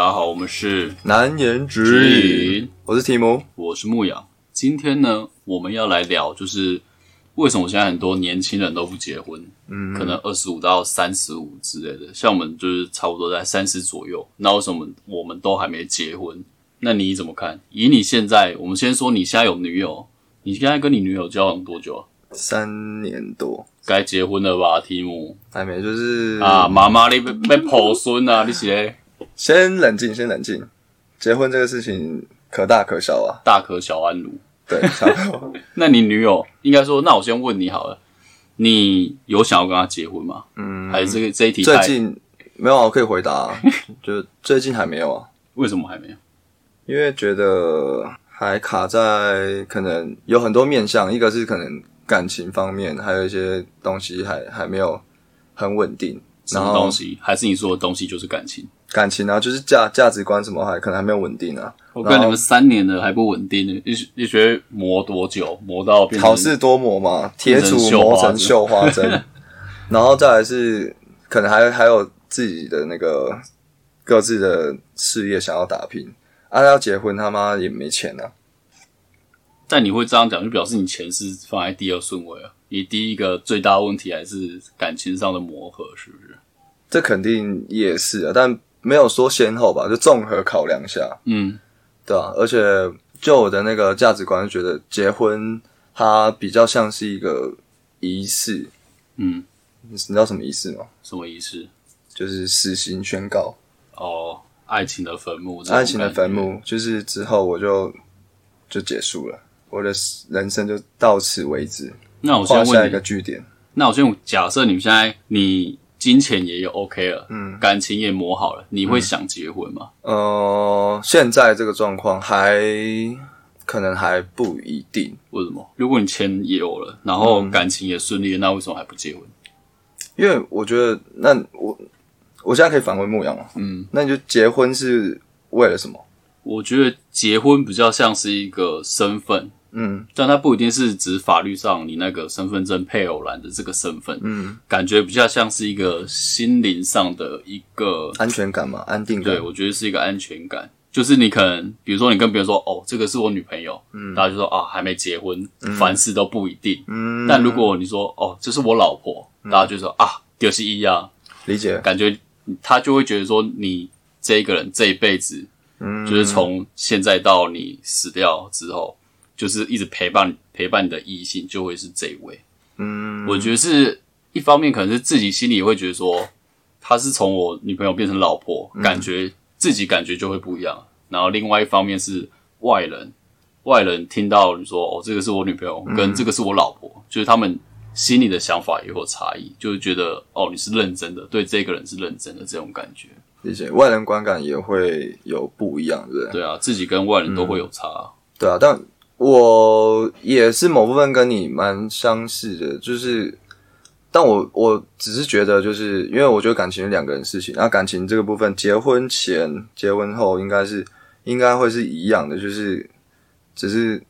大家好，我们是难言知之隐，我是提姆。我是牧羊。今天呢，我们要来聊，就是为什么现在很多年轻人都不结婚，嗯，可能二十五到三十五之类的，像我们就是差不多在三十左右。那为什么我们都还没结婚？那你怎么看？以你现在，我们先说你现在有女友，你现在跟你女友交往多久啊？三年多该结婚了吧，提姆还没，就是啊，妈妈你被被抱孙啊，你是咧先冷静，先冷静。结婚这个事情可大可小啊，大可小安如。对，差不多。那你女友应该说，那我先问你好了，你有想要跟她结婚吗？嗯，还是这个这一题最近没有啊，我可以回答、啊，就最近还没有啊，为什么还没有？因为觉得还卡在可能有很多面向，一个是可能感情方面，还有一些东西还还没有很稳定。什么东西？还是你说的东西就是感情？感情啊，就是价价值观什么还可能还没有稳定啊。我跟你们三年了还不稳定呢，你你磨多久？磨到变成好事多磨嘛，铁杵磨成绣花针，然后再来是可能还还有自己的那个各自的事业想要打拼，啊，要结婚他妈也没钱啊，但你会这样讲，就表示你钱是放在第二顺位啊。你第一个最大问题还是感情上的磨合，是不是？这肯定也是啊，但没有说先后吧，就综合考量下，嗯，对啊，而且就我的那个价值观，觉得结婚它比较像是一个仪式，嗯，你知道什么仪式吗？什么仪式？就是死刑宣告。哦，爱情的坟墓，爱情的坟。墓，就是之后我就就结束了，我的人生就到此为止，那我先画下一个问你，句点。那我先假设你们现在你金钱也有 OK 了，嗯，感情也磨好了，你会想结婚吗？呃，现在这个状况还可能还不一定，为什么？如果你钱也有了，然后感情也顺利了，那为什么还不结婚？因为我觉得那我我现在可以反问牧羊嘛，嗯，那你就结婚是为了什么？我觉得结婚比较像是一个身份，嗯但它不一定是指法律上你那个身份证配偶栏的这个身份，嗯，感觉比较像是一个心灵上的一个安全感嘛，安定感对，。我觉得是一个安全感。就是你可能，比如说你跟别人说，哦，这个是我女朋友，嗯，大家就说啊，还没结婚，凡事都不一定。嗯，但如果你说，哦，这是我老婆，大家就说啊，就是一样，理解。感觉他就会觉得说，你这一个人这一辈子，嗯，就是从现在到你死掉之后，就是一直陪伴陪伴你的异性，就会是这一位。嗯，我觉得是一方面，可能是自己心里会觉得说，他是从我女朋友变成老婆，嗯感觉自己感觉就会不一样。然后另外一方面是外人，外人听到你说哦，这个是我女朋友，嗯跟这个是我老婆，就是他们心里的想法也会有差异，就是觉得哦，你是认真的，对这个人是认真的这种感觉。理解。外人观感也会有不一样，对不对？对啊，自己跟外人都会有差。对啊，但我也是某部分跟你蛮相似的，就是，但我我只是觉得，就是因为我觉得感情是两个人事情，那感情这个部分，结婚前、结婚后应该是应该会是一样的，就是只是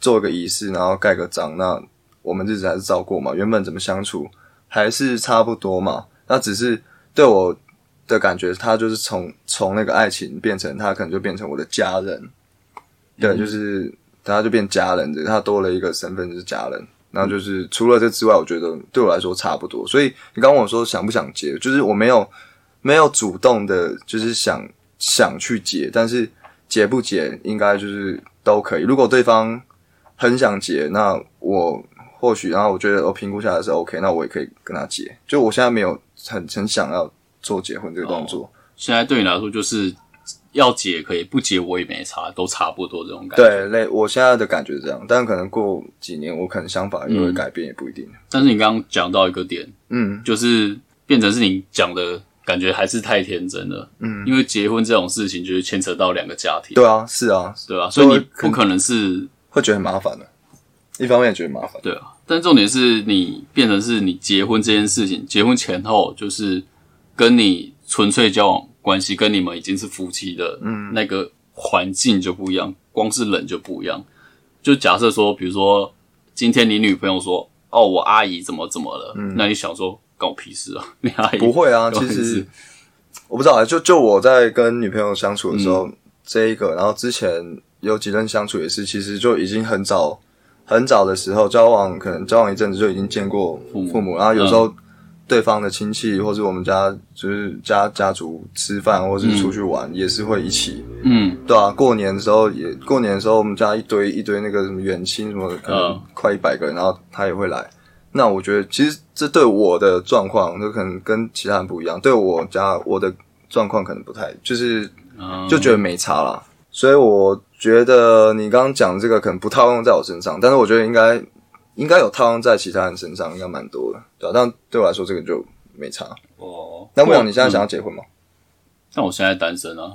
做个仪式，然后盖个章，那我们日子还是照过嘛，原本怎么相处还是差不多嘛，那只是对我的感觉，他就是从从那个爱情变成他可能就变成我的家人，对，就是他就变家人，他多了一个身份就是家人。然后就是除了这之外，我觉得对我来说差不多。所以你刚问我说想不想结，就是我没有没有主动的，就是想想去结，但是结不结应该就是都可以。如果对方很想结，那我或许然后我觉得我评估下来是 OK，那我也可以跟他结。就我现在没有很很想要做结婚这个动作。现在对你来说，就是要结可以，不结我也没差，都差不多这种感觉。对，类我现在的感觉是这样，但可能过几年我可能想法又会改变，也不一定。但是你刚刚讲到一个点，嗯，就是变成是你讲的感觉还是太天真了。嗯，因为结婚这种事情就是牵扯到两个家庭，对啊，是啊，对啊、所以你不可能是会觉得很麻烦的。一方面也觉得麻烦，对啊，但重点是你变成是你结婚这件事情，结婚前后就是跟你纯粹交往关系，跟你们已经是夫妻的，嗯，那个环境就不一样，光是人就不一样。就假设说，比如说今天你女朋友说，哦，我阿姨怎么怎么了，那你想说，关我屁事啊？你阿姨不会啊。其实我不知道啊，就就我在跟女朋友相处的时候，这一个，然后之前有几任相处也是，其实就已经很早很早的时候交往，可能交往一阵子就已经见过父母父母，然后有时候对方的亲戚或是我们家就是家家族吃饭或是出去玩，也是会一起，嗯，对啊，过年的时候也过年的时候，我们家一堆一堆那个什么远亲什么的，可能嗯快一百个人，然后他也会来。那我觉得其实这对我的状况，就可能跟其他人不一样。对我家我的状况可能不太，就是嗯就觉得没差啦。所以我觉得你刚刚讲这个可能不套用在我身上，但是我觉得应该应该有套用在其他人身上，应该蛮多的，对吧、但对我来说这个就没差。哦，那梦，你现在想嗯要结婚吗？那我现在单身啊，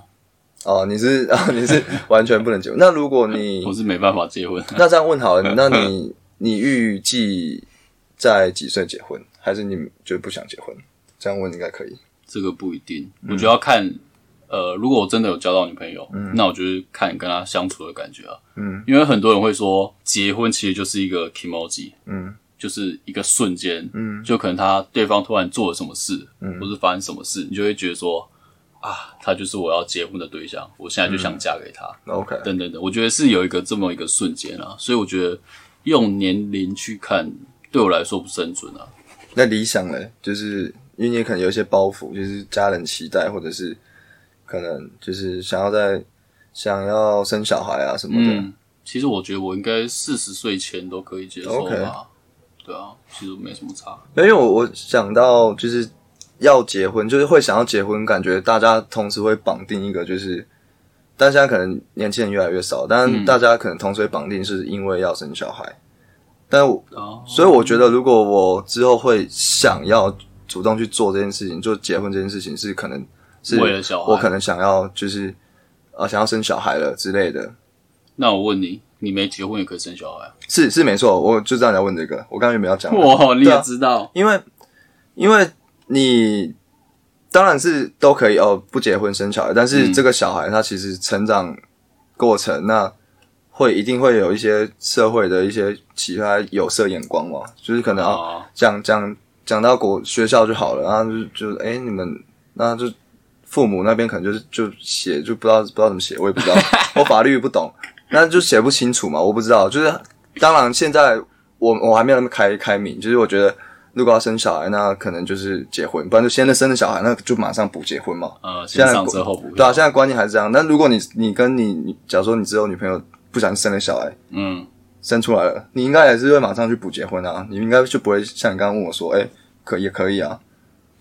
哦，你是啊，你是完全不能结婚。那如果你 我是没办法结婚。那这样问好了，那你你预计在几岁结婚，还是你就不想结婚？这样问应该可以。这个不一定，我觉得要看，呃，如果我真的有交到女朋友，那我就是看跟她相处的感觉啊。嗯，因为很多人会说，结婚其实就是一个 emoji，嗯，就是一个瞬间，嗯，就可能他对方突然做了什么事，嗯，或是发生什么事，你就会觉得说，啊，他就是我要结婚的对象，我现在就想嫁给他，OK，等等等，我觉得是有一个这么一个瞬间啊，所以我觉得用年龄去看，对我来说不是很准啊。那理想呢，就是因为你可能有一些包袱，就是家人期待，或者是可能就是想要在想要生小孩啊什么的。嗯，其实我觉得我应该四十岁前都可以接受 OK 吧。对啊，其实没什么差。因为我我想到就是要结婚，就是会想要结婚，感觉大家同时会绑定一个就是。但现在可能年轻人越来越少，但嗯大家可能同时会绑定是因为要生小孩，但我啊，所以我觉得，如果我之后会想要主动去做这件事情，就结婚这件事情，是可能是为了小孩我可能想要就是呃想要生小孩了之类的。那我问你，你没结婚也可以生小孩啊？是是没错，我就知道你要问这个，我刚刚原本要讲的，哇，你也知道，因为因为你当然是都可以哦，不结婚生小孩，但是嗯这个小孩他其实成长过程那。会一定会有一些社会的一些其他有色眼光嘛，就是可能啊，啊，讲讲讲到国学校就好了，然后就就哎、你们那就父母那边可能就是就写就不知道不知道怎么写，我也不知道，我法律不懂，那就写不清楚嘛，我不知道。就是当然现在我我还没有那么开开明，就是我觉得如果要生小孩，那可能就是结婚，不然就现在生了小孩，那就马上补结婚嘛。呃，现在先上车后补。对啊，现在观念还是这样。那如果你你跟你你假如说你只有女朋友不想生了小孩，嗯，生出来了，你应该也是会马上去补结婚啊，你应该就不会像你刚刚问我说，哎、可也可以啊，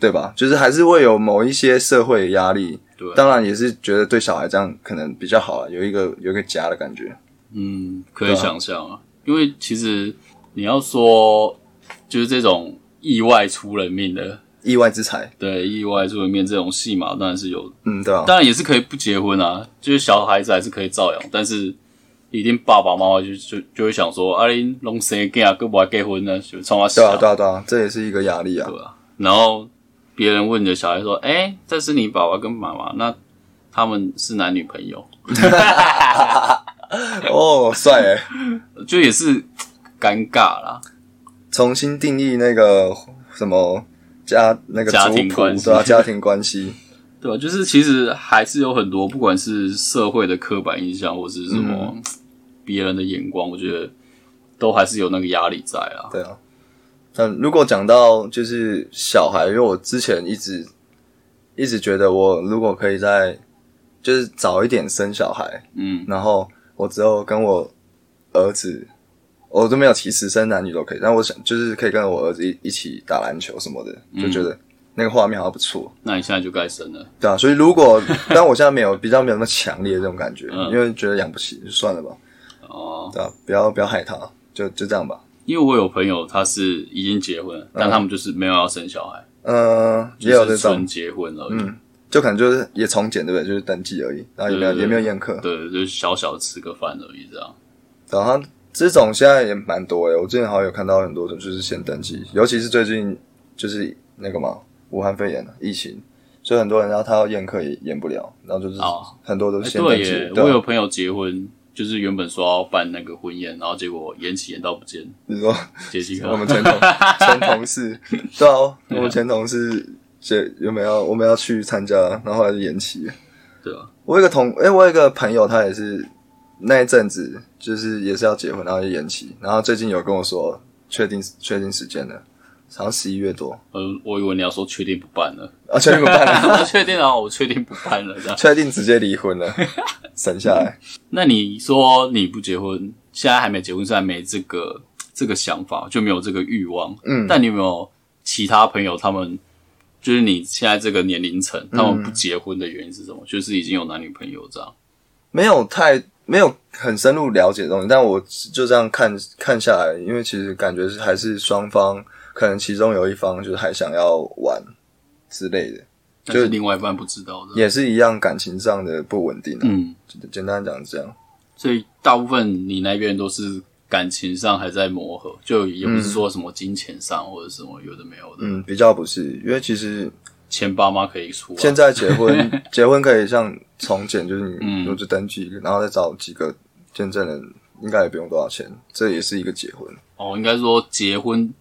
对吧？就是还是会有某一些社会的压力，对，当然也是觉得对小孩这样可能比较好啊，有一个有一个家的感觉。嗯，可以想象啊，因为其实你要说，就是这种意外出人命的，意外之财，对，意外出人命这种戏码当然是有，嗯，对啊，当然也是可以不结婚啊，就是小孩子还是可以照养，但是一定爸爸妈妈就就就会想说，啊，你弄生囝啊，哥不还结婚呢，就冲他对啊，小，对啊，对啊，这也是一个压力啊。对啊，然后别人问你的小孩说，哎、这是你爸爸跟妈妈，那他们是男女朋友，哦，帅诶，就也是尴尬啦。重新定义那个什么家那个家庭关系对啊，家庭关系，对吧？就是其实还是有很多，不管是社会的刻板印象，或是什么嗯别人的眼光，我觉得都还是有那个压力在啊。对啊。但如果讲到就是小孩，因为我之前一直一直觉得，我如果可以在就是早一点生小孩，嗯，然后我之后跟我儿子，我都没有歧视，生男女都可以。但我想就是可以跟我儿子一一起打篮球什么的，就觉得那个画面好像不错，那你现在就该生了。对啊。所以如果，但我现在没有比较没有那么强烈的这种感觉，嗯因为觉得养不起，就算了吧，哦，对啊，不要不要害他，就就这样吧。因为我有朋友他是已经结婚了，但他们就是没有要生小孩，嗯，也有这种就是纯，结婚而已。嗯就可能就是也从简，对不对？就是登记而已，然后也没有对对对也没有宴客。对，就是小小的吃个饭而已，这样。然后这种现在也蛮多诶，我之前好像有看到很多的，就是先登记，尤其是最近就是那个嘛，武汉肺炎疫情，所以很多人然后他要宴客也宴不了，然后就是哦很多都先登记。我有朋友结婚，就是原本说要办那个婚宴，然后结果延期延到不见。你说杰西卡，我们前同 前同事，对啊，我们前同事这原本要我们要去参加，然后后来就延期了。对啊，我有一个同，哎、我有一个朋友，他也是那一阵子就是也是要结婚，然后就延期，然后最近有跟我说确定确定时间了，好像十一月多嗯，我以为你要说确定不办了，啊，确定不办了，我确定啊，我确定不办了这样。确定直接离婚了，省下来。那你说你不结婚，现在还没结婚，虽然没这个这个想法，就没有这个欲望。嗯但你有没有其他朋友，他们就是你现在这个年龄层，他们不结婚的原因是什么？就是已经有男女朋友这样。没有太没有很深入了解的东西，但我就这样看看下来，因为其实感觉是还是双方可能其中有一方就是还想要玩之类的，就是另外一半不知道的。也是一样感情上的不稳定、啊。嗯，简单讲是这样。所以大部分你那边都是感情上还在磨合，就也不是说什么金钱上或者什么有的没有的，嗯，比较不是，因为其实钱爸妈可以出、啊。现在结婚 结婚可以像从简，就是你嗯入职登记，然后再找几个见证人，应该也不用多少钱，这也是一个结婚。哦，应该说结婚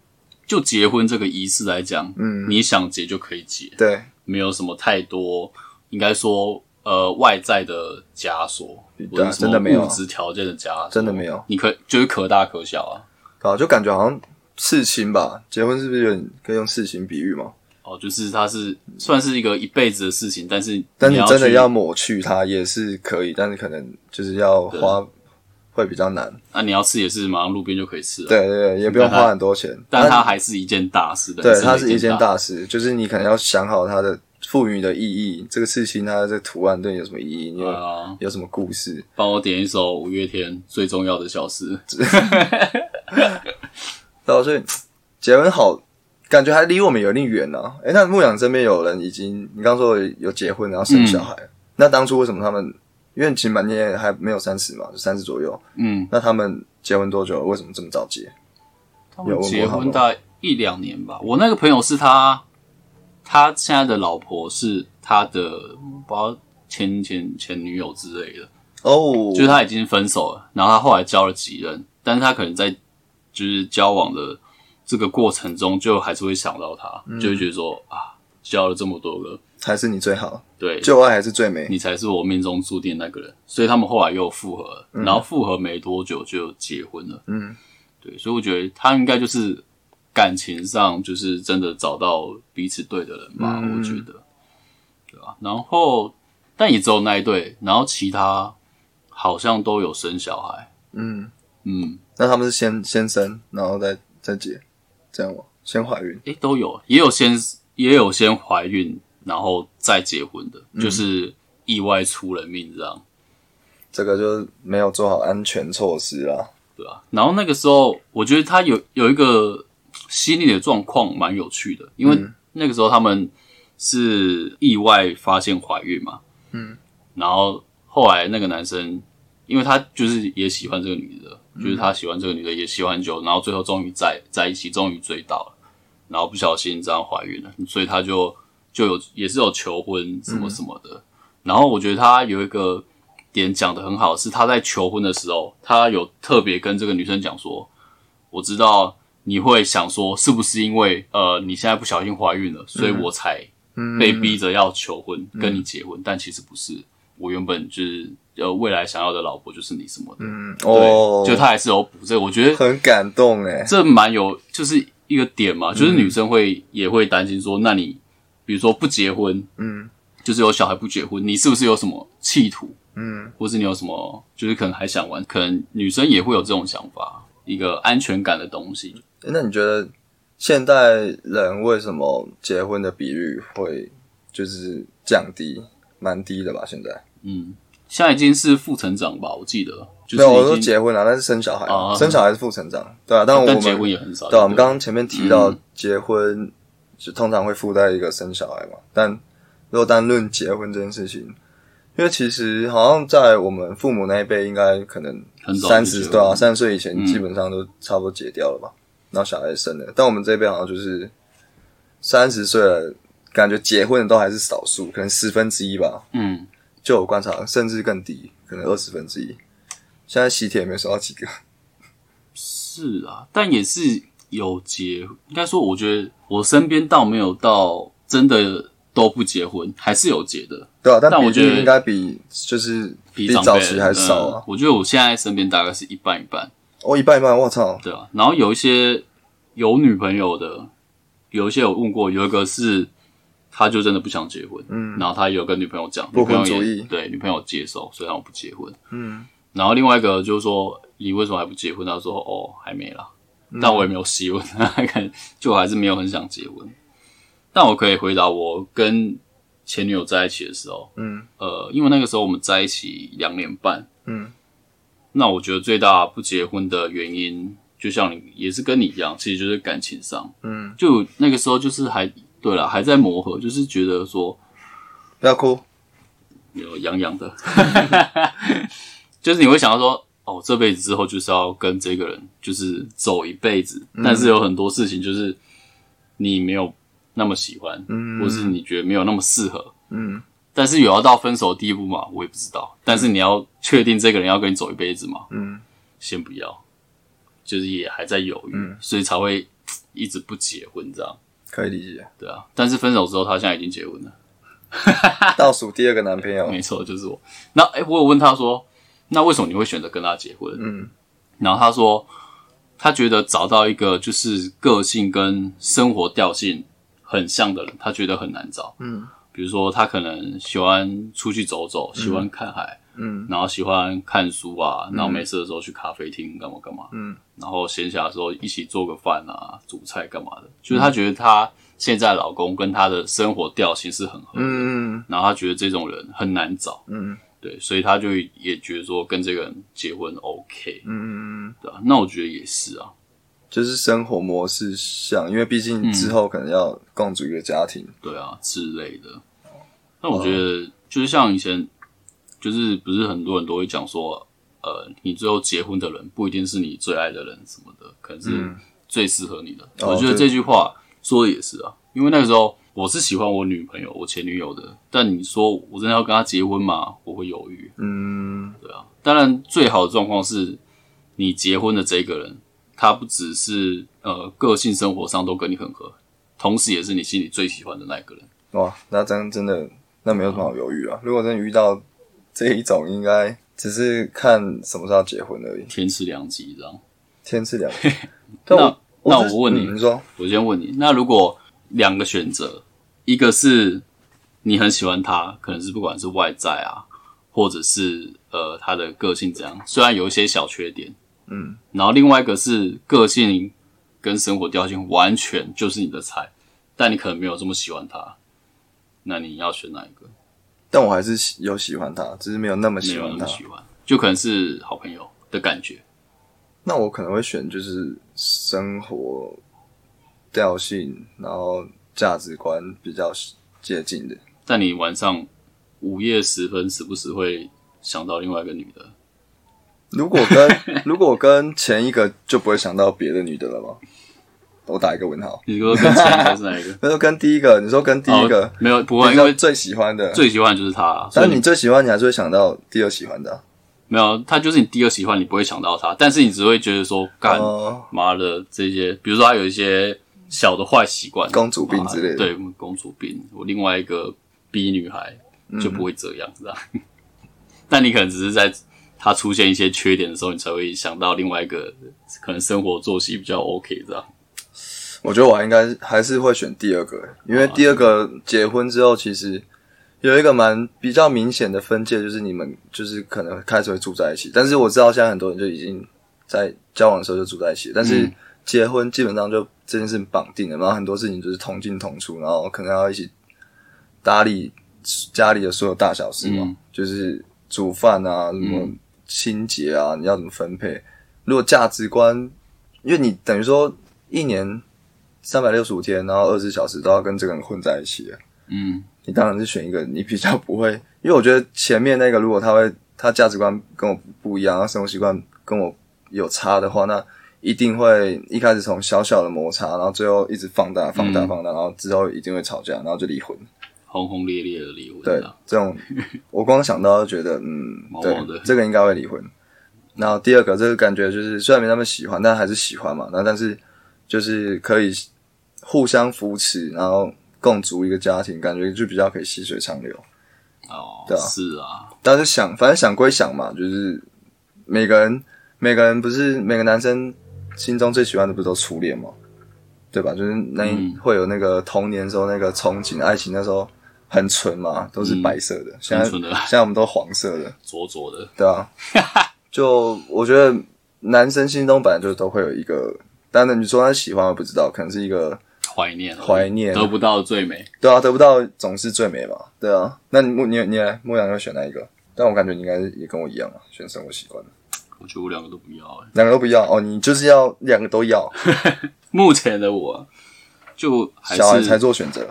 就结婚这个仪式来讲，嗯，你想结就可以结，对，没有什么太多，应该说呃外在的枷锁，真的没有物质条件的枷锁，真的没有。你可就是可大可小啊。啊，就感觉好像事情吧，结婚是不是有点可以用事情比喻嘛？哦，就是它是算是一个一辈子的事情，但是但你你真的要抹去它也是可以，但是可能就是要花会比较难。那你要吃也是马上路边就可以吃了，，对对对，也不用花很多钱。但它还是一件大事的，对，它是一件大大事，就是你可能要想好它的赋予你的意义，这个事情它的这个图案对你有什么意义，你有、啊。有什么故事？帮我点一首五月天最重要的小事。然后所以结婚好，感觉还离我们有点远呢。诶，那牧羊身边有人已经，你刚说有有结婚然后生小孩，那当初为什么他们？因为其实蛮你也还没有三十嘛，就三十左右。嗯，那他们结婚多久了？为什么这么早结？结婚大概一两年吧。我那个朋友是他，他现在的老婆是他的不知道前前前女友之类的，哦，就是他已经分手了，然后他后来交了几任，但是他可能在就是交往的这个过程中，就还是会想到他，嗯就会觉得说啊，交了这么多个，还是你最好，对，旧爱还是最美。你才是我命中注定的那个人，所以他们后来又复合了，然后复合没多久就结婚了。嗯，对，所以我觉得他应该就是感情上就是真的找到彼此对的人吧，嗯我觉得，对吧、然后但也只有那一对，然后其他好像都有生小孩。嗯，嗯，那他们是先先生，然后再再结，这样吗？先怀孕。诶，都有，也有先也有先怀孕，然后再结婚的，嗯就是意外出人命这样。这个就是没有做好安全措施啦。对啊，然后那个时候，我觉得他有有一个心理的状况蛮有趣的，因为那个时候他们是意外发现怀孕嘛，嗯，然后后来那个男生，因为他就是也喜欢这个女的，就是他喜欢这个女的也喜欢很久，然后最后终于在在一起，终于追到了，然后不小心这样怀孕了，所以他就就有也是有求婚什么什么的，然后我觉得他有一个点讲的很好，是他在求婚的时候，他有特别跟这个女生讲说，我知道你会想说，是不是因为呃你现在不小心怀孕了，所以我才被逼着要求婚、跟你结婚，但其实不是，我原本就是呃未来想要的老婆就是你什么的，嗯，对，哦，就他还是有补这个，我觉得很感动哎。这蛮有，就是一个点嘛，就是女生会、也会担心说，那你比如说不结婚，嗯，就是有小孩不结婚，你是不是有什么企图？嗯，或是你有什么，就是可能还想玩，可能女生也会有这种想法，一个安全感的东西。诶那你觉得现代人为什么结婚的比率会就是降低，蛮低的吧？现在嗯，现在已经是负成长吧，我记得，就没有，我说是已经，结婚了，但是生小孩，啊生小孩是负成长，对啊。但我们但结婚也很少。对啊，我不们刚刚前面提到结婚就通常会附带一个生小孩嘛，但如果单论结婚这件事情，因为其实好像在我们父母那一辈，应该可能三十对啊，三十岁以前嗯。基本上都差不多结掉了吧，然后小孩也生了，但我们这边好像就是三十岁了，感觉结婚的都还是少数，可能十分之一吧，嗯，就有观察，甚至更低，可能二十分之一。现在喜帖也没收到几个，是啊，但也是有结，应该说，我觉得我身边倒没有到真的都不结婚，还是有结的，对啊，但但我觉得应该比就是比早期还少啊。嗯我觉得我现在身边大概是一半一半，哦，一半一半，我操！对啊。然后有一些有女朋友的，有一些有问过，有一个是他就真的不想结婚，嗯，然后他有跟女朋友讲，不婚主义对女朋友接受，所以他们不结婚，嗯，然后另外一个就是说你为什么还不结婚？他说哦还没啦，嗯但我也没有希望，可能就我还是没有很想结婚。但我可以回答，我跟前女友在一起的时候，嗯，呃，因为那个时候我们在一起两年半，嗯，那我觉得最大不结婚的原因，就像你也是跟你一样，其实就是感情上，嗯，就那个时候就是还对了，还在磨合，就是觉得说不要哭。有痒痒的，就是你会想到说，哦，这辈子之后就是要跟这个人就是走一辈子，但是有很多事情就是你没有那么喜欢，嗯或是你觉得没有那么适合，嗯但是有要到分手的地步嘛，我也不知道。但是你要确定这个人要跟你走一辈子嘛，嗯先不要，就是也还在犹豫，嗯所以才会一直不结婚这样，可以理解。对啊。但是分手之后，他现在已经结婚了。倒数第二个男朋友，没错，就是我。那哎、诶我有问他说，那为什么你会选择跟他结婚？嗯。然后他说，他觉得找到一个就是个性跟生活调性很像的人，他觉得很难找。嗯。比如说，他可能喜欢出去走走，喜欢看海，嗯。然后喜欢看书啊，然后没事的时候去咖啡厅干嘛干嘛，嗯。然后闲暇的时候一起做个饭啊，煮菜干嘛的。就是他觉得他现在老公跟他的生活调性是很合的，嗯。然后他觉得这种人很难找，嗯对，所以他就也觉得说跟这个人结婚 OK，嗯嗯，对啊，那我觉得也是啊，就是生活模式像，因为毕竟之后可能要共组一个家庭。对啊之类的。那我觉得就是像以前，就是不是很多人都会讲说，呃，你最后结婚的人不一定是你最爱的人什么的，可能是最适合你的。哦我觉得这句话说的也是啊，因为那个时候我是喜欢我女朋友，我前女友的，但你说我真的要跟她结婚吗？我会犹豫。嗯对啊，当然最好的状况是你结婚的这个人，他不只是呃个性生活上都跟你很合，同时也是你心里最喜欢的那个人。哇，那真真的那没有什么好犹豫啊。如果真的遇到 这一种，应该只是看什么时候要结婚而已。天赐良机，这样。天赐良机，那但那我问你嗯你说我先问你，那如果两个选择，一个是你很喜欢他，可能是不管是外在啊，或者是呃他的个性怎样，虽然有一些小缺点，嗯，然后另外一个是个性跟生活调性完全就是你的菜，但你可能没有这么喜欢他，那你要选哪一个？但我还是喜有喜欢他，只是没有那么喜欢他。么喜欢，就可能是好朋友的感觉。那我可能会选就是生活调性，然后价值观比较接近的。但你晚上午夜时分，时不时会想到另外一个女的，如果跟 如果跟前一个就不会想到别的女的了吗？我打一个问号。你说跟前一个是哪一个？那说跟第一个，你说跟第一个哦、没有不会，因为最喜欢的，最喜欢的就是他、啊，所但以你最喜欢，你还是会想到第二喜欢的啊、没有他就是你第二喜欢，你不会想到他，但是你只会觉得说，干哦妈的这些，比如说他有一些小的坏习惯，公主病之类的妈对，公主病。我另外一个逼女孩嗯就不会这样，知道？但你可能只是在她出现一些缺点的时候，你才会想到另外一个可能生活作息比较 OK 这样。我觉得我应该还是会选第二个，因为第二个结婚之后，其实有一个蛮比较明显的分界，就是你们就是可能开始会住在一起，但是我知道现在很多人就已经在交往的时候就住在一起，但是结婚基本上就这件事情绑定了，然后很多事情就是同进同出，然后可能要一起打理家里的所有大小事嘛，嗯。就是煮饭啊，什么清洁啊，你要怎么分配？如果价值观，因为你等于说一年三百六十五天，然后二十四小时都要跟这个人混在一起了，嗯，你当然是选一个你比较不会，因为我觉得前面那个如果他会他价值观跟我不一样，生活习惯跟我有差的话，那一定会一开始从小小的摩擦，然后最后一直放大、放大、嗯放大，然后之后一定会吵架，然后就离婚。轰轰烈烈的离婚，对这种 我光想到就觉得，嗯，对毛毛，这个应该会离婚。然后第二个，这个感觉就是虽然没那么喜欢，但还是喜欢嘛。那但是就是可以互相扶持，然后共组一个家庭，感觉就比较可以细水长流。哦，对啊是啊，但是想，反正想归想嘛，就是每个人每个人不是每个男生心中最喜欢的不是都初恋吗？对吧？就是那会有那个童年时候那个憧憬，爱情那时候很纯嘛，都是白色的。现在 现在我们都黄色的，灼灼的，对啊。就我觉得男生心中本来就都会有一个，当然你说他喜欢我不知道，可能是一个怀念怀念得不到最美。对啊，得不到总是最美嘛，对啊。那你牧你你来牧羊要选哪一个？但我感觉你应该也跟我一样啊，选生活习惯。我觉得我两个都不要、欸。两个都不要哦，你就是要两个都要，目前的我就还小孩才做选择。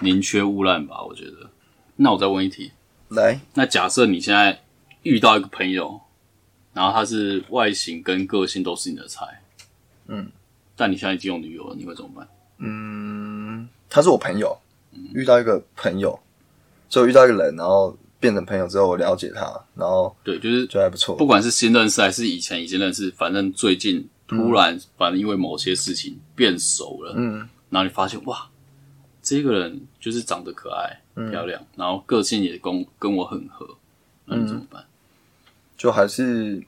宁缺毋滥吧，我觉得。那我再问一题，来，那假设你现在遇到一个朋友，然后他是外形跟个性都是你的菜，嗯，但你现在已经有女友了，你会怎么办？嗯，他是我朋友，遇到一个朋友，就遇到一个人，然后变成朋友之后，我了解他，然后对，就是就还不错。不管是新认识还是以前已经认识，反正最近突然，反正因为某些事情变熟了，嗯然后你发现哇，这个人就是长得可爱、嗯漂亮，然后个性也跟跟我很合，那你怎么办？就还是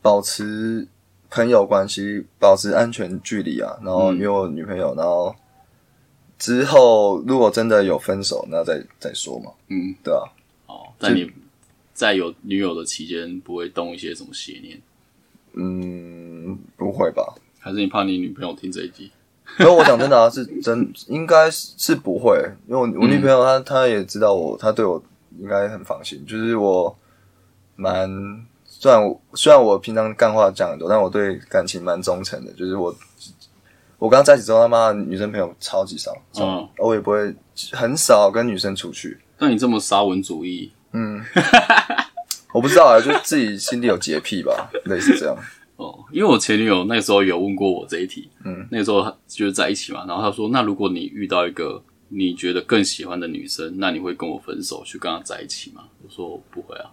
保持朋友关系，保持安全距离啊。然后嗯因为我女朋友，然后之后如果真的有分手，那再再说嘛，嗯，对啊。哦，在你在有女友的期间，不会动一些什么邪念，嗯，不会吧？还是你怕你女朋友听这一集？因为我讲真的啊，是真应该是是不会，因为我我女朋友她她也知道我，她对我应该很放心。就是我蛮虽然我虽然我平常干话讲很多，但我对感情蛮忠诚的。就是我我刚在一起之后，他妈女生朋友超级少，超嗯我也不会很少跟女生出去。那你这么沙文主义，嗯，我不知道啊，就自己心里有洁癖吧，类似这样。哦，因为我前女友那时候有问过我这一题，嗯，那个时候她就是在一起嘛，然后她说，那如果你遇到一个你觉得更喜欢的女生，那你会跟我分手去跟她在一起吗？我说不会啊，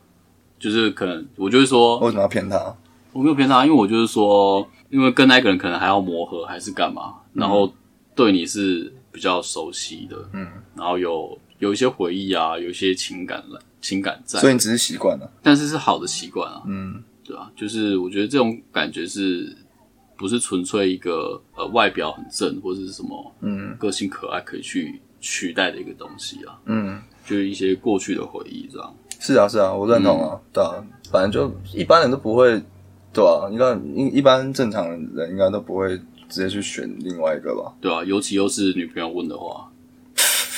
就是可能我就是说为什么要骗她？我没有骗她，因为我就是说，因为跟那个人可能还要磨合还是干嘛，然后对你是比较熟悉的，嗯，然后有有一些回忆啊，有一些情感了情感在，所以你只是习惯了。但是是好的习惯啊，嗯对啊，就是我觉得这种感觉是不是纯粹一个呃外表很正或者是什么嗯个性可爱可以去取代的一个东西啊，嗯。就是一些过去的回忆这样。是啊，是啊，我认同啊，对啊，反正就一般人都不会，对啊，应该一一般正常人应该都不会直接去选另外一个吧？对啊，尤其又是女朋友问的话，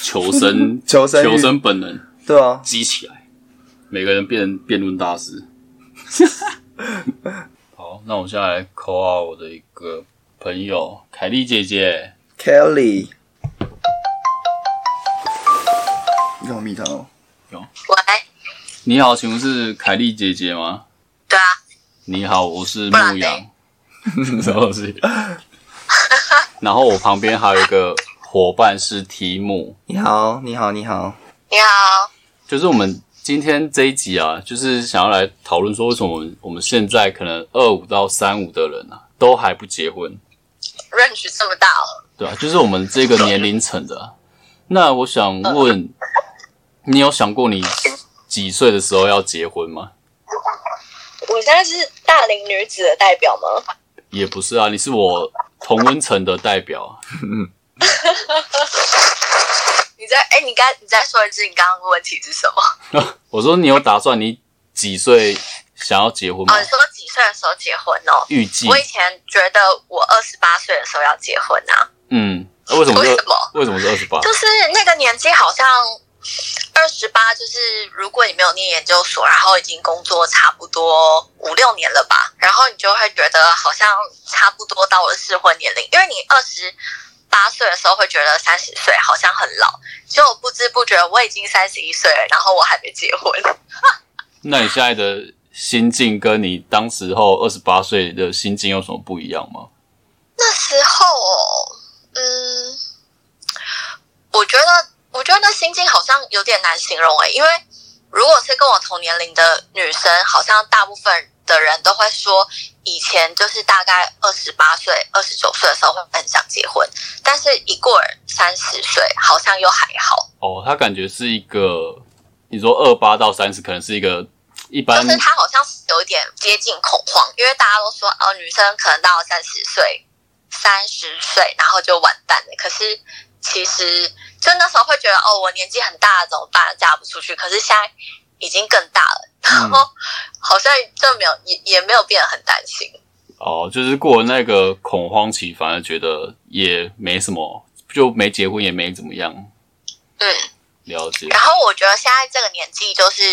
求生 求生求生本能对啊，激起来，每个人变辩论大师。好，那我现在来 call out 我的一个朋友凯莉姐姐。Kelly，你看我密他哦，喂，你好，请问是凯莉姐姐吗？对啊，你好，我是牧羊，什么东西？然后我旁边还有一个伙伴是提姆，你好，你好，你好，你好，就是我们今天这一集啊，就是想要来讨论说，为什么我们我们现在可能二五到三五的人啊，都还不结婚，range 这么大了，对啊，就是我们这个年龄层的啊、那我想问，你有想过你几岁的时候要结婚吗？我现在是大龄女子的代表吗？也不是啊，你是我同温层的代表啊。你在哎，你刚你再说一次，你刚刚的问题是什么？我说你有打算你几岁想要结婚吗哦，？你说几岁的时候结婚哦？预计我以前觉得我二十八岁的时候要结婚啊，嗯，为什么为什么？为什么是二十八？就是那个年纪好像二十八，就是如果你没有念研究所，然后已经工作差不多五六年了吧，然后你就会觉得好像差不多到了适婚年龄，因为你二十八岁的时候会觉得三十岁好像很老，结果不知不觉我已经三十一岁了，然后我还没结婚。那你现在的心境跟你当时候二十八岁的心境有什么不一样吗？那时候哦，嗯，我觉得，我觉得那心境好像有点难形容诶，因为如果是跟我同年龄的女生，好像大部分的人都会说，以前就是大概二十八岁、二十九岁的时候会很想结婚，但是一过三十岁，好像又还好。哦，他感觉是一个，你说二八到三十，可能是一个一般，就是他好像是有一点接近恐慌，因为大家都说哦，女生可能到三十岁、三十岁，然后就完蛋了。可是其实就那时候会觉得哦，我年纪很大了，怎么办？嫁不出去。可是现在已经更大了，然后好像就没有也也没有变得很担心。哦，就是过了那个恐慌期，反而觉得也没什么，就没结婚也没怎么样。嗯，了解。然后我觉得现在这个年纪，就是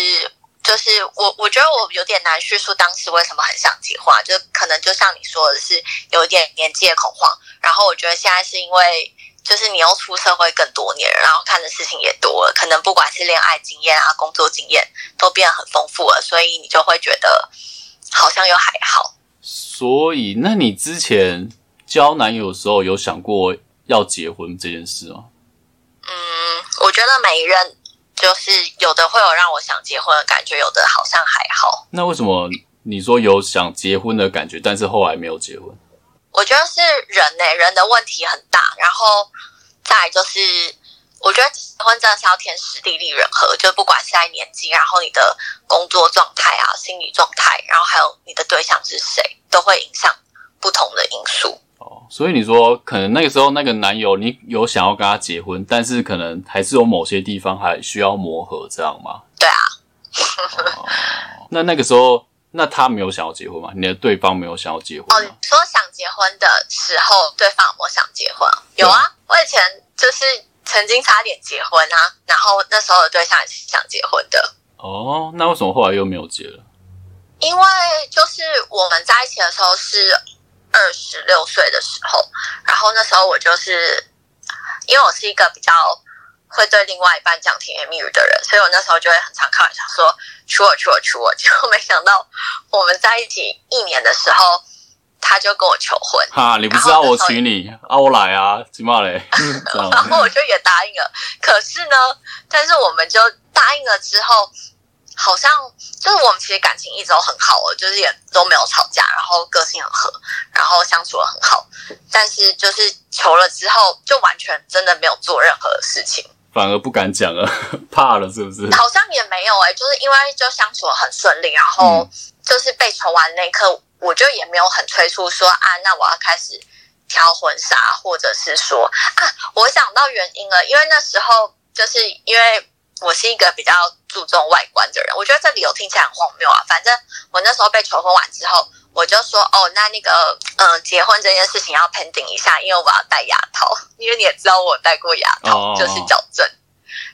就是我我觉得我有点难叙述当时为什么很想结婚，啊，就可能就像你说的是有一点年纪的恐慌。然后我觉得现在是因为就是你又出社会更多年，然后看的事情也多了，可能不管是恋爱经验啊、工作经验都变得很丰富了，所以你就会觉得好像又还好。所以，那你之前交男友的时候有想过要结婚这件事吗？嗯，我觉得每一任就是有的会有让我想结婚的感觉，有的好像还好。那为什么你说有想结婚的感觉，但是后来没有结婚？我觉得是人呢、人的问题很大，然后再来就是，我觉得结婚真的是要天时地利人和，就不管是在年纪，然后你的工作状态啊、心理状态，然后还有你的对象是谁，都会影响不同的因素。哦，所以你说可能那个时候那个男友你有想要跟他结婚，但是可能还是有某些地方还需要磨合，这样吗？对啊，那那个时候，那他没有想要结婚吗？你的对方没有想要结婚哦，你？说想结婚的时候，对方有没有想结婚？有啊，我以前就是曾经差点结婚啊，然后那时候的对象也是想结婚的。哦，那为什么后来又没有结了？因为就是我们在一起的时候是二十六岁的时候，然后那时候我就是因为我是一个比较会对另外一半讲甜言蜜语的人，所以我那时候就会很常开玩笑说娶我娶我娶我，结果没想到我们在一起一年的时候，他就跟我求婚，哈，你不知道我娶你啊，我来啊，怎么嘞，然后我就也答应了。可是呢，但是我们就答应了之后，好像就是我们其实感情一直都很好哦，就是也都没有吵架，然后个性很合，然后相处的很好。但是就是求了之后，就完全真的没有做任何事情，反而不敢讲了，怕了是不是？好像也没有哎、就是因为就相处很顺利，然后就是被求完那一刻，我就也没有很催促说啊，那我要开始挑婚纱，或者是说啊，我想到原因了，因为那时候就是因为我是一个比较注重外观的人，我觉得这理由听起来很荒谬啊。反正我那时候被求婚完之后，我就说哦，那那个嗯，结婚这件事情要 pending 一下，因为我要戴牙套，因为你也知道我戴过牙套，哦就是矫正。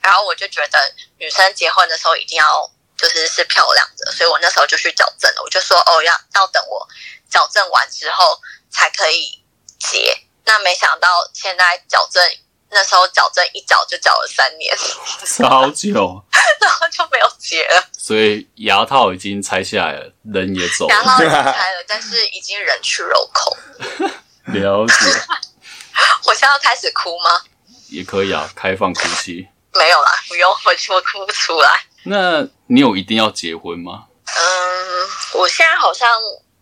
然后我就觉得女生结婚的时候一定要就是是漂亮的，所以我那时候就去矫正了。我就说哦，要要等我矫正完之后才可以结。那没想到现在矫正，那时候矫正一矫就矫了三年，好久，然后就没有结了。所以牙套已经拆下来了，人也走了，牙套已经拆了，但是已经人去楼空。了解，我现在要开始哭吗？也可以啊，开放哭泣。没有啦，不用，我我哭不出来。那你有一定要结婚吗？嗯，我现在好像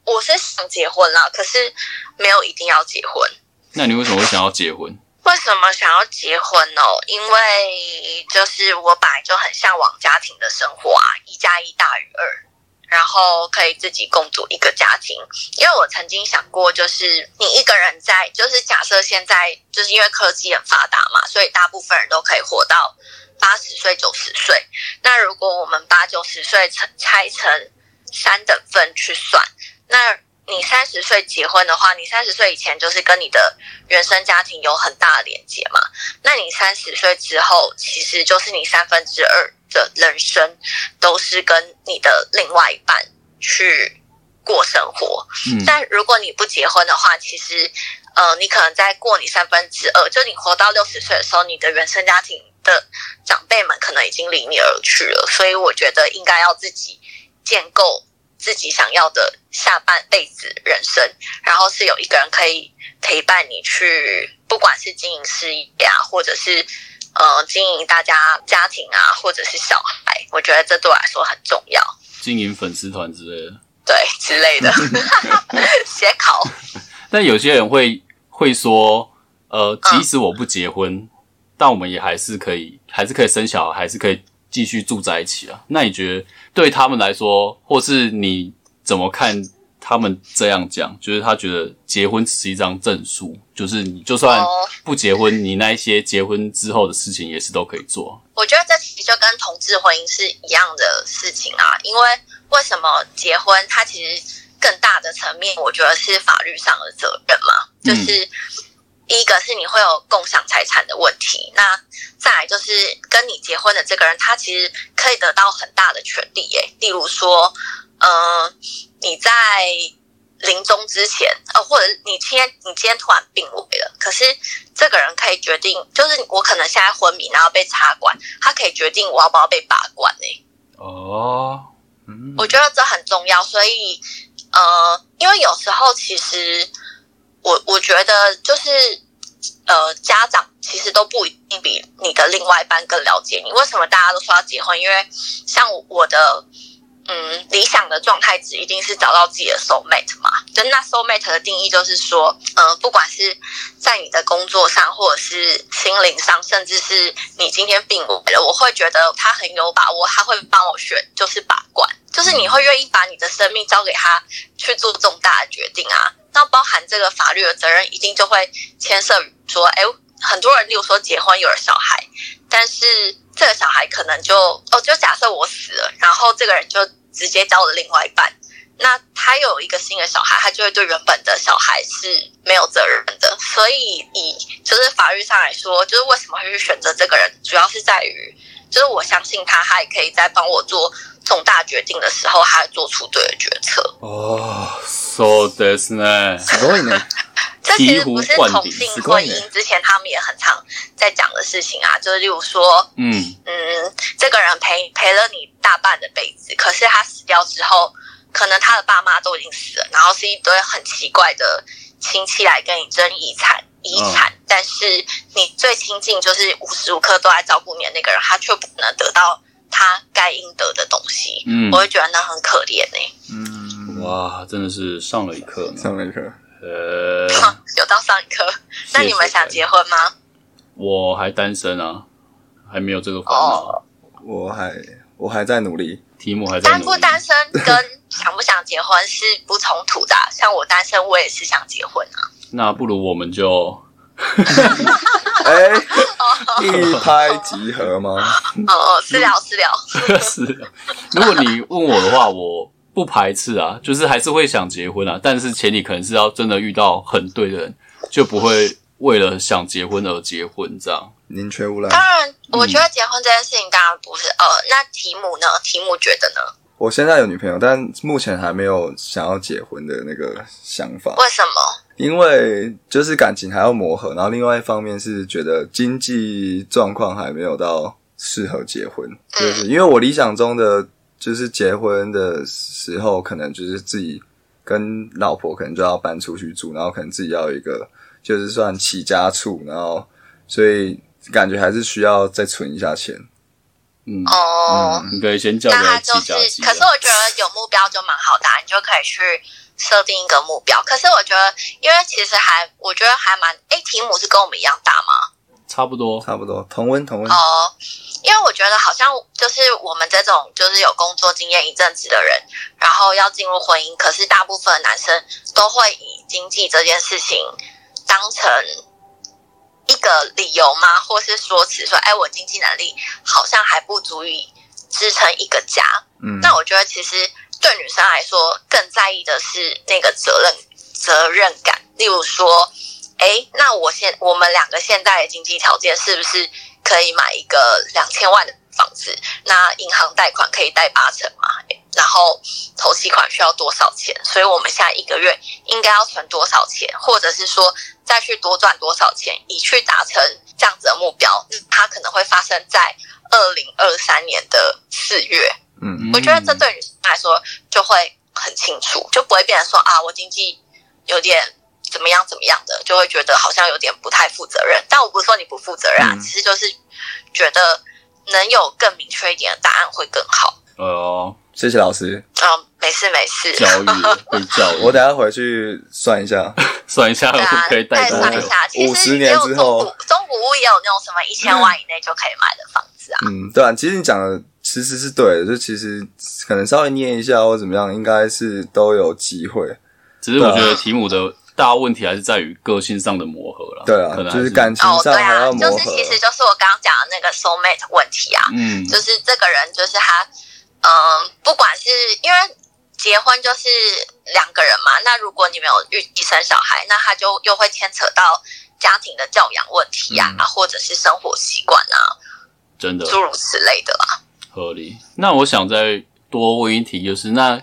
我是想结婚啦，可是没有一定要结婚。那你为什么会想要结婚？为什么想要结婚哦？因为就是我本来就很向往家庭的生活啊，一加一大于二，然后可以自己共组一个家庭。因为我曾经想过，就是你一个人在，就是假设现在就是因为科技很发达嘛，所以大部分人都可以活到八十岁、九十岁。那如果我们把九十岁拆拆成三等份去算，那你三十岁结婚的话，你三十岁以前就是跟你的原生家庭有很大的连接嘛。那你三十岁之后，其实就是你三分之二的人生都是跟你的另外一半去过生活。嗯，但如果你不结婚的话，其实呃，你可能在过你三分之二，就你活到六十岁的时候，你的原生家庭的长辈们可能已经离你而去了。所以我觉得应该要自己建构自己想要的下半辈子人生，然后是有一个人可以陪伴你去，不管是经营事业啊，或者是呃经营大家家庭啊，或者是小孩，我觉得这对我来说很重要。经营粉丝团之类的。对对之类的，写考。但有些人会会说，呃，即使我不结婚，但我们也还是可以，还是可以生小孩，还是可以继续住在一起啊。那你觉得对他们来说，或是你怎么看他们这样讲？就是他觉得结婚只是一张证书，就是你就算哦不结婚，你那一些结婚之后的事情也是都可以做。我觉得这其实就跟同志婚姻是一样的事情啊，因为为什么结婚，它其实更大的层面，我觉得是法律上的责任嘛，就是。第一个是你会有共享财产的问题，那再来就是跟你结婚的这个人，他其实可以得到很大的权利耶。例如说，呃，你在临终之前，呃，或者你今天你今天突然病危了，可是这个人可以决定，就是我可能现在昏迷，然后被插管，他可以决定我要不要被拔管诶。哦，嗯，我觉得这很重要，所以呃，因为有时候其实我我觉得就是呃，家长其实都不一定比你的另外一半更了解你。为什么大家都说要结婚？因为像我的嗯理想的状态值一定是找到自己的 soul mate 嘛。就那 soul mate 的定义就是说，呃，不管是在你的工作上，或者是心灵上，甚至是你今天病危了，我会觉得他很有把握，他会帮我选，就是把关，就是你会愿意把你的生命交给他去做重大的决定啊。那包含这个法律的责任，一定就会牵涉于说，哎，很多人，例如说结婚有了小孩，但是这个小孩可能就哦，就假设我死了，然后这个人就直接交了另外一半，那他有一个新的小孩，他就会对原本的小孩是没有责任的。所以以就是法律上来说，就是为什么会去选择这个人，主要是在于，就是我相信他，他也可以在帮我做重大决定的时候，他做出对的决策。哦， so this 呢？すごいね。这其实不是醍醐灌顶同性すごいね婚姻之前他们也很常在讲的事情啊，就是例如说，嗯，嗯，这个人陪陪了你大半的辈子，可是他死掉之后，可能他的爸妈都已经死了，然后是一堆很奇怪的亲戚来跟你争遗产。 遗产，但是你最亲近就是无时无刻都在照顾你的那个人，他却不能得到他该应得的东西。嗯我会觉得那很可怜呢、嗯，哇，真的是上了一课。上了一课。呃，有到上一课，那你们想结婚吗？我还单身啊，还没有这个烦恼。哦我还我还在努力。题目还在单努力。不单身跟想不想结婚是不冲突的啊、像我单身，我也是想结婚啊。那不如我们就哎，一拍即合吗？哦哦，私聊私聊，是。如果你问我的话，我不排斥啊，就是还是会想结婚啊，但是前提可能是要真的遇到很对的人，就不会为了想结婚而结婚这样。宁缺毋滥。当然，我觉得结婚这件事情当然不是呃，那题目呢？题目觉得呢？我现在有女朋友，但目前还没有想要结婚的那个想法，为什么？因为就是感情还要磨合，然后另外一方面是觉得经济状况还没有到适合结婚，就是因为我理想中的就是结婚的时候，可能就是自己跟老婆可能就要搬出去住，然后可能自己要有一个就是算起家处，然后所以感觉还是需要再存一下钱。嗯，哦，你可以先叫那个他就是。可是我觉得有目标就蛮好的啊、你就可以去设定一个目标。可是我觉得，因为其实还，我觉得还蛮，诶，题目是跟我们一样大吗？差不多。差不多同温同温，哦，因为我觉得好像就是我们这种就是有工作经验一阵子的人，然后要进入婚姻，可是大部分男生都会以经济这件事情当成一个理由吗？或是说辞说，哎，我经济能力好像还不足以支撑一个家。嗯，那我觉得其实对女生来说，更在意的是那个责任责任感。例如说，哎，那我现我们两个现在的经济条件是不是可以买一个两千万的房子？那银行贷款可以贷八成嘛？然后头期款需要多少钱？所以我们现在一个月应该要存多少钱，或者是说再去多赚多少钱，以去达成这样子的目标？它可能会发生在二零二三年的四月。嗯我觉得这对女生来说就会很清楚，就不会变成说啊，我经济有点怎么样怎么样的，就会觉得好像有点不太负责任。但我不是说你不负责任啊，嗯只是就是觉得能有更明确一点的答案会更好。哦，谢谢老师。嗯，没事没事。教育会教育，我等下回去算一下，算一下对啊，可以带多久？再算一下，其50实也年之后有中古中古屋也有那种什么一千万以内就可以买的房子啊。嗯，对啊，其实你讲的其实是对的，就其实可能稍微念一下或怎么样，应该是都有机会。只是我觉得题目的大问题还是在于个性上的磨合了。对啊可能，还就是感情哦，对上还啊，要磨合。就是其实就是我刚刚讲的那个 soul mate 问题啊，嗯，就是这个人就是他，嗯、不管是因为结婚就是两个人嘛，那如果你没有预计生小孩，那他就又会牵扯到家庭的教养问题啊，嗯或者是生活习惯啊，真的诸如此类的啦。合理。那我想再多问一题，就是那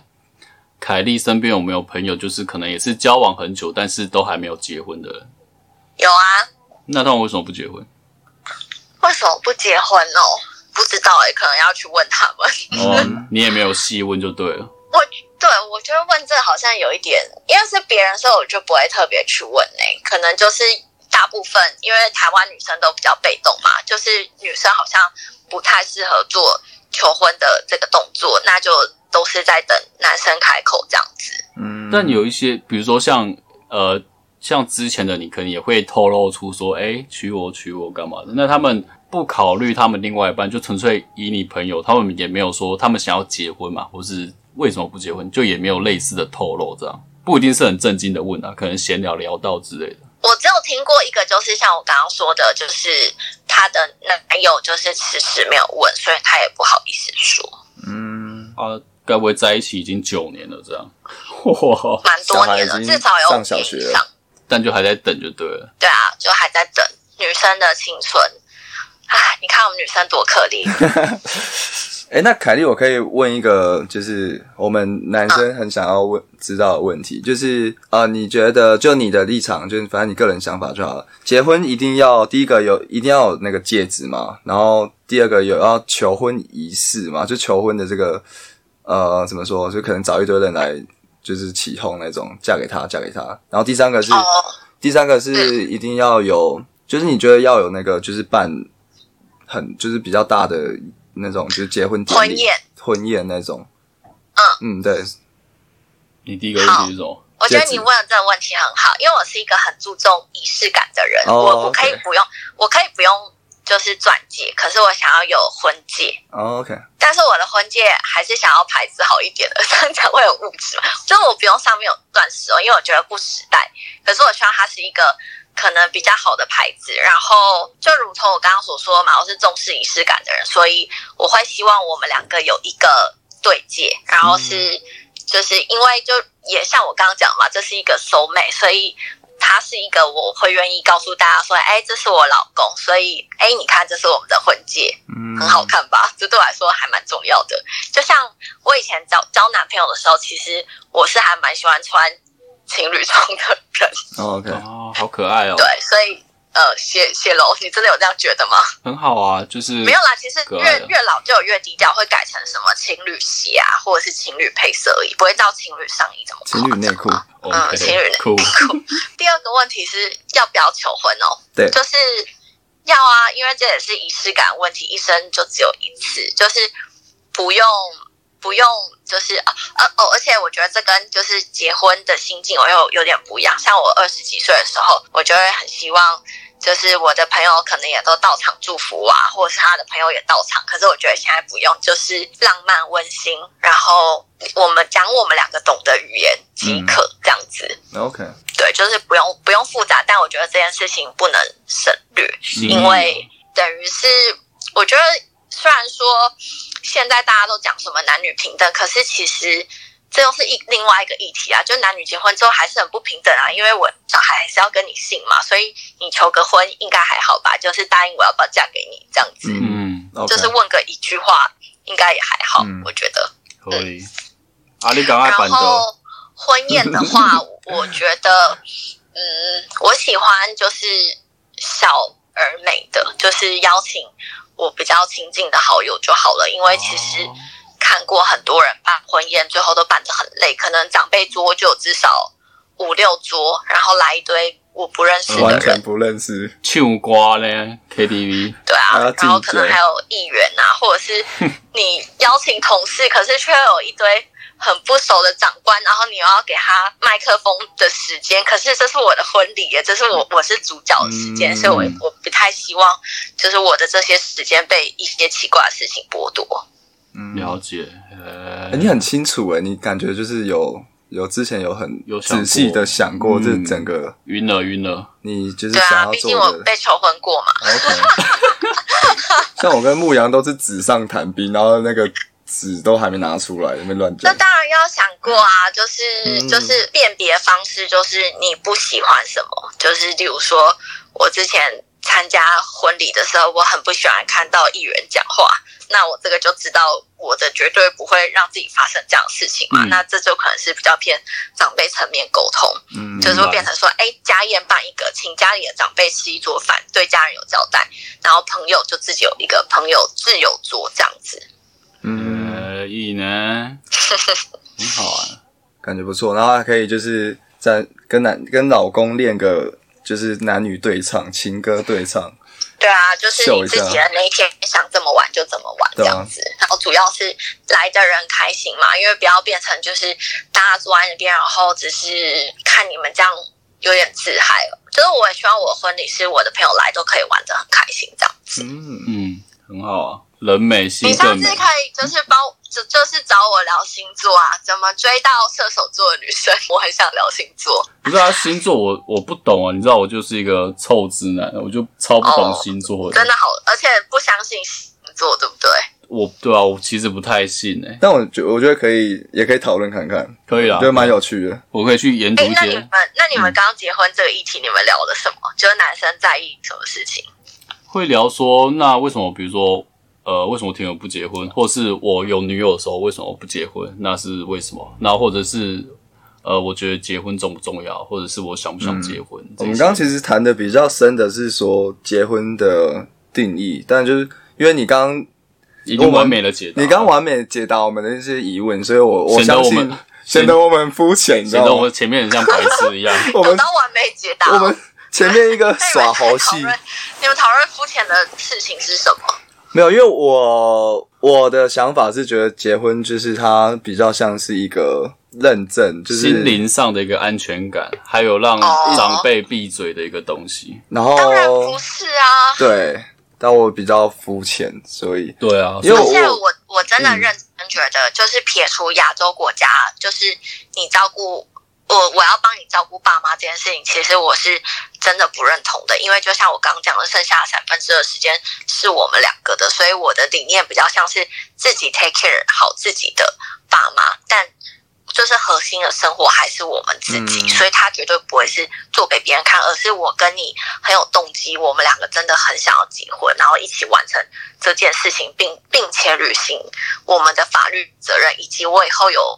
凯莉身边有没有朋友，就是可能也是交往很久，但是都还没有结婚的人？有啊，那他们为什么不结婚？为什么不结婚哦？不知道哎、可能要去问他们。哦，你也没有细问就对了。我对我觉得问这好像有一点，因为是别人说，我就不会特别去问呢、可能就是大部分，因为台湾女生都比较被动嘛，就是女生好像不太适合做求婚的这个动作，那就都是在等男生开口这样子。嗯，但有一些，比如说像呃，像之前的你，可能也会透露出说，哎、娶我娶我干嘛的？那他们不考虑他们另外一半，就纯粹以你朋友，他们也没有说他们想要结婚嘛，或是为什么不结婚，就也没有类似的透露，这样不一定是很正经的问啊，可能闲聊聊到之类的。我只有听过一个，就是像我刚刚说的，就是她的男友就是迟迟没有问，所以她也不好意思说，嗯，啊，该不会在一起已经九年了这样？哇，蛮多年了，至少有上小学了。但就还在等就对了。对啊，就还在等女生的青春。唉，你看我们女生多可怜。哎，那凯莉，我可以问一个，就是我们男生很想要问知道的问题，就是呃，你觉得就你的立场，就是反正你个人想法就好了。结婚一定要第一个有一定要有那个戒指嘛，然后第二个有要求婚仪式嘛，就求婚的这个呃怎么说，就可能找一堆人来就是起哄那种，嫁给他，嫁给他。然后第三个是、哦，第三个是一定要有，就是你觉得要有那个就是办很就是比较大的那种就是结婚典礼婚宴，婚宴那种。嗯。嗯对，你第一个问题是什么？我觉得你问的这个问题很好，因为我是一个很注重仪式感的人，哦我我可以不用，我可以不用就是钻戒，可是我想要有婚戒。哦 OK，但是我的婚戒还是想要牌子好一点的，这样才会有物质嘛。就是我不用上面有钻石哦，因为我觉得不时代。可是我希望它是一个可能比较好的牌子。然后就如同我刚刚所说嘛，我是重视仪式感的人，所以我会希望我们两个有一个对戒，然后是、就是因为就也像我刚刚讲嘛，这是一个 soul mate，所以。它是一个我会愿意告诉大家说，哎，这是我老公，所以哎，你看，这是我们的婚戒，嗯，很好看吧？这对我来说还蛮重要的。就像我以前交交男朋友的时候，其实我是还蛮喜欢穿情侣装的人，哦 OK，哦，好可爱哦，对，所以呃，谢谢喽，你真的有这样觉得吗？很好啊，就是没有啦，其实越越老就有越低调，会改成什么情侣鞋啊，或者是情侣配色而已，不会到情侣上衣这么情侣内裤夸张啊嗯情侣内裤。第二个问题是要不要求婚哦？对就是要啊，因为这也是仪式感问题，一生就只有一次，就是不用不用，就是呃呃哦，而且我觉得这跟就是结婚的心境我又有点不一样。像我二十几岁的时候，我就会很希望。就是我的朋友可能也都到场祝福啊，或者是他的朋友也到场。可是我觉得现在不用，就是浪漫温馨，然后我们讲我们两个懂的语言即可，这样子。OK，对，就是不用不用复杂，但我觉得这件事情不能省略，嗯因为等于是我觉得虽然说现在大家都讲什么男女平等，可是其实这又是一另外一个议题啊，就男女结婚之后还是很不平等啊，因为我小孩还是要跟你姓嘛，所以你求个婚应该还好吧，就是答应我要不要嫁给你这样子，嗯。就是问个一句话应该也还好，嗯。我觉得。可以。啊，你赶快然后婚宴的话，我觉得，嗯，我喜欢就是小而美的，就是邀请我比较亲近的好友就好了。因为其实哦看过很多人办婚宴，最后都办得很累，可能长辈桌就有至少五六桌，然后来一堆我不认识的人完全，不认识。唱歌呢，KTV 对啊，然后可能还有议员啊，或者是你邀请同事，可是却有一堆很不熟的长官，然后你又要给他麦克风的时间，可是这是我的婚礼耶，这是我我是主角的时间，嗯所以我我不太希望就是我的这些时间被一些奇怪的事情剥夺。嗯，了解，你很清楚诶，你感觉就是有有之前有很有仔细的想过这嗯整个，晕了晕了，你就是对啊，想要毕竟我。被求婚过嘛。像我跟牧羊都是纸上谈兵，然后那个纸都还没拿出来，那边乱讲。那当然要想过啊，就是、嗯。就是辨别方式，就是你不喜欢什么，就是例如说，我之前参加婚礼的时候，我很不喜欢看到艺人讲话，那我这个就知道我的绝对不会让自己发生这样的事情嘛，嗯。那这就可能是比较偏长辈层面沟通，嗯，就是会变成说，哎，家宴办一个，请家里的长辈吃一桌饭，对家人有交代，然后朋友就自己有一个朋友自由桌这样子。嗯，呃，意呢，很好啊，感觉不错，然后还可以就是在跟男跟老公练个就是男女对唱、情歌对唱。对啊，就是你自己的那一天想怎么玩就怎么玩这样子，然后主要是来的人开心嘛，因为不要变成就是大家坐在那边，然后只是看你们这样有点自嗨了。就是我也希望我的婚礼是我的朋友来都可以玩的很开心这样子。嗯，嗯，很好啊，人美心你下，次可以就是帮就就是找我聊星座啊，怎么追到射手座的女生？我很想聊星座。不是啊，星座我我不懂啊，你知道我就是一个臭直男，我就超不懂哦星座的，真的好，而且不相信星座，对不对？我对啊，我其实不太信诶、但我觉我觉得可以，也可以讨论看看，可以啦我觉，得蛮有趣的。我可以去研读哎、一些那你们，那你们刚结婚这个议题，你们聊了什么？就是男生在意什么事情？会聊说，那为什么比如说，呃，为什么田友不结婚，或是我有女友的时候为什么不结婚？那是为什么？那或者是呃，我觉得结婚重不重要，或者是我想不想结婚？我们刚刚其实谈的比较深的是说结婚的定义，但就是因为你刚刚已经完美的解答，你刚完美解答我们的一些疑问，所以我我显得相信我们显得我们肤浅，显得我们？前面很像白痴一样。我们有到完美解答哦、我们前面一个 耍猴戏，你们讨论肤浅的事情是什么？没有，因为我我的想法是觉得结婚就是它比较像是一个认证，就是心灵上的一个安全感，还有让哦。长辈闭嘴的一个东西。然后当然不是啊，对，但我比较肤浅，所以对啊，因为我而且我我真的嗯。认真觉得，就是撇除亚洲国家，就是你照顾我，我要帮你照顾爸妈这件事情，其实我是真的不认同的。因为就像我刚刚讲的，剩下的三分之二时间是我们两个的，所以我的理念比较像是自己 take care 好自己的爸妈，但。就是核心的生活还是我们自己，嗯所以他绝对不会是做给别人看，而是我跟你很有动机，我们两个真的很想要结婚，然后一起完成这件事情，并并且履行我们的法律责任，以及我以后有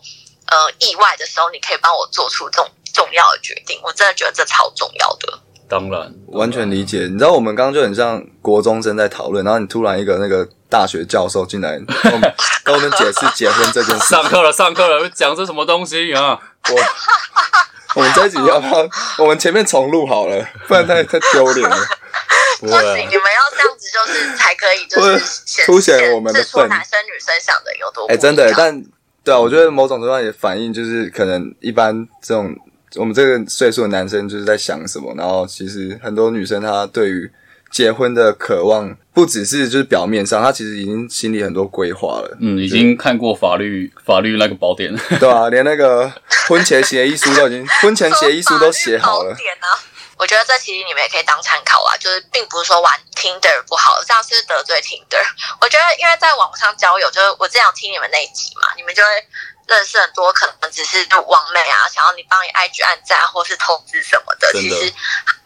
呃意外的时候，你可以帮我做出这种重要的决定。我真的觉得这超重要的。当然完全理解。你知道我们刚刚就很像国中生在讨论，然后你突然一个那个大学教授进来，跟我们 跟我们解释结婚这件事。上课了，上课了，讲这什么东西啊？我 我们这一集要不要？我们前面重录好了，不然太太丢脸了。不行，你们要这样子，就是才可以，就是凸显我们的指出份男生女生想的有多不哎、真的但对啊，我觉得某种程度上也反映，就是可能一般这种我们这个岁数的男生就是在想什么，然后其实很多女生她对于结婚的渴望，不只是就是表面上，她其实已经心里很多规划了，嗯，已经看过法律法律那个宝典，对啊，连那个婚前协议书都已经，婚前协议书都写好了。法律宝。典啊我觉得这其实你们也可以当参考啊，就是并不是说玩 Tinder 不好，这样是得罪 Tinder。我觉得因为在网上交友，就是我这样听你们那一集嘛，你们就会认识很多可能只是网美啊，想要你帮你 IG 按赞或是投资什么的，的其实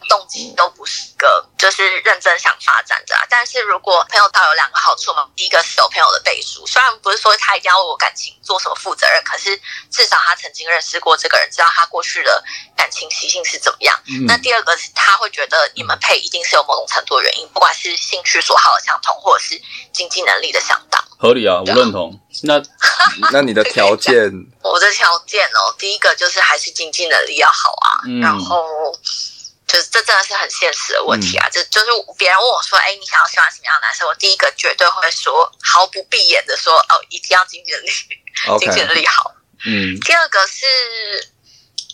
动机都不是个就是认真想发展的、啊。但是如果朋友到有两个好处嘛，第一个是有朋友的背书，虽然不是说他一定要为我感情做什么负责任，可是至少他曾经认识过这个人，知道他过去的感情习性是怎么样。嗯那第二个是他会觉得你们配一定是有某种程度的原因，不管是兴趣所好的相同，或者是经济能力的相当。合理啊，我认同。那 那你的条件，我的条件哦，第一个就是还是经济能力要好啊，嗯然后就是这真的是很现实的问题啊！这就是别人问我说：“哎，你想要喜欢什么样的男生？”我第一个绝对会说，毫不闭眼的说：“哦，一定要经济能力，经济能力好。”嗯。第二个是，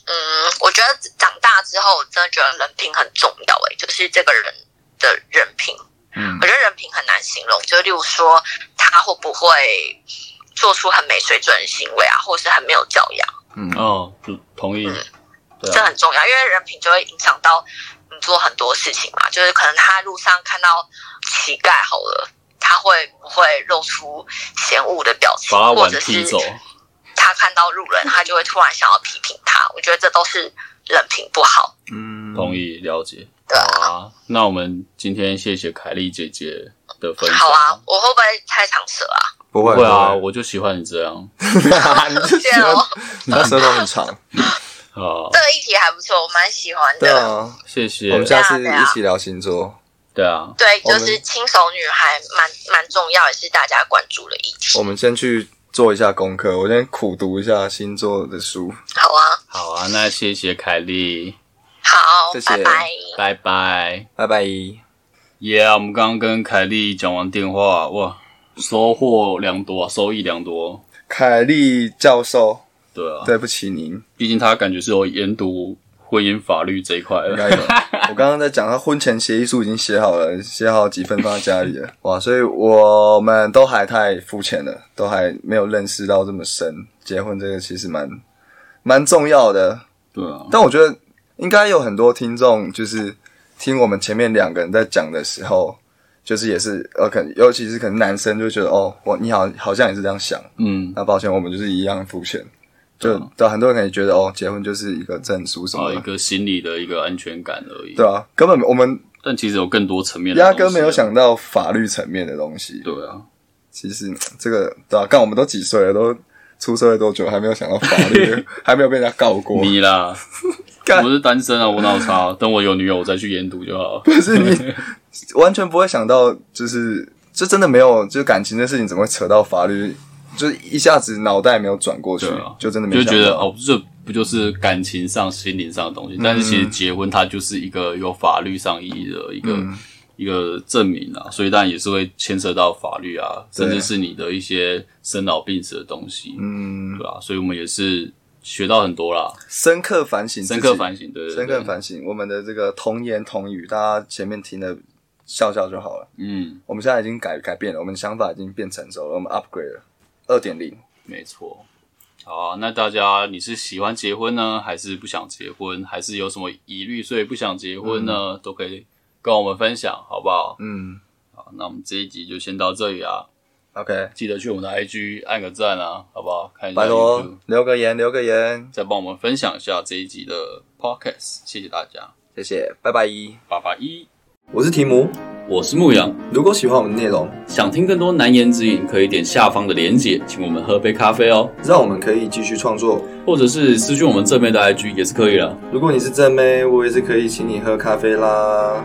嗯，我觉得长大之后，我真的觉得人品很重要。哎，就是这个人的人品。嗯。我觉得人品很难形容，就例如说，他会不会做出很没水准的行为啊，或是很没有教养。嗯哦，同意。这很重要，因为人品就会影响到你做很多事情嘛。就是可能他路上看到乞丐好了，他会不会露出嫌恶的表情，或者是他看到路人，他就会突然想要批评他。我觉得这都是人品不好。嗯，同意了解。对啊，那我们今天谢谢凯莉姐姐的分享。好啊，我会不会太长舌啊？不会啊，我就喜欢你这样。谢谢哦，他舌头很长。好，这个议题还不错，我蛮喜欢的。对啊，谢谢。我们下次一起聊星座。对啊，对，就是轻熟女孩蛮蛮重要，也是大家关注的议题。我们先去做一下功课，我先苦读一下星座的书。好啊，好啊，那谢谢凯莉。好，谢谢，拜拜，拜拜，拜拜。耶，我们刚刚跟凯莉讲完电话，哇，收获良多，收益良多。凯莉教授。对啊，对不起您。毕竟他感觉是有研读婚姻法律这一块应该有。我刚刚在讲，他婚前协议书已经写好了，写好几份放在家里了。哇，所以我们都还太肤浅了，都还没有认识到这么深。结婚这个其实蛮蛮重要的。对啊。但我觉得应该有很多听众，就是听我们前面两个人在讲的时候，就是也是呃，可能尤其是可能男生就觉得哦，我你好好像也是这样想。嗯。那抱歉，我们就是一样肤浅。就对很多人可能觉得哦，结婚就是一个证书什么，一个心理的一个安全感而已。对啊，根本我们，但其实有更多层面，压根没有想到法律层面的东西。对啊，其实这个对啊，看我们都几岁了，都出社会多久，还没有想到法律，还没有被人家告过你啦。我是单身啊，我脑差，等我有女友，我再去研读就好。不是你完全不会想到，就是这真的没有，就是感情的事情怎么会扯到法律？就是一下子脑袋没有转过去，就真的没就觉得哦，这不就是感情上、心灵上的东西？但是其实结婚它就是一个有法律上意义的一个一个证明啊，所以当然也是会牵涉到法律啊，甚至是你的一些生老病死的东西，嗯，对啊，所以我们也是学到很多啦，深刻反省，深刻反省，对，深刻反省我们的这个童言童语，大家前面听的笑笑就好了。嗯，我们现在已经改改变了，我们想法已经变成熟了，我们 upgrade 了。二点零，没错。好，那大家你是喜欢结婚呢，还是不想结婚，还是有什么疑虑，所以不想结婚呢？都可以跟我们分享，好不好？嗯，好，那我们这一集就先到这里啊。OK，记得去我们的 IG 按个赞啊，好不好？看一下，拜托留个言，留个言，再帮我们分享一下这一集的 Podcast，谢谢大家，谢谢，拜拜一，拜拜一，我是提姆。我是牧羊。如果喜欢我们的内容，想听更多难言之隐，可以点下方的连结，请我们喝杯咖啡哦，让我们可以继续创作，或者是私讯我们正妹的 IG 也是可以的。如果你是正妹，我也是可以请你喝咖啡啦。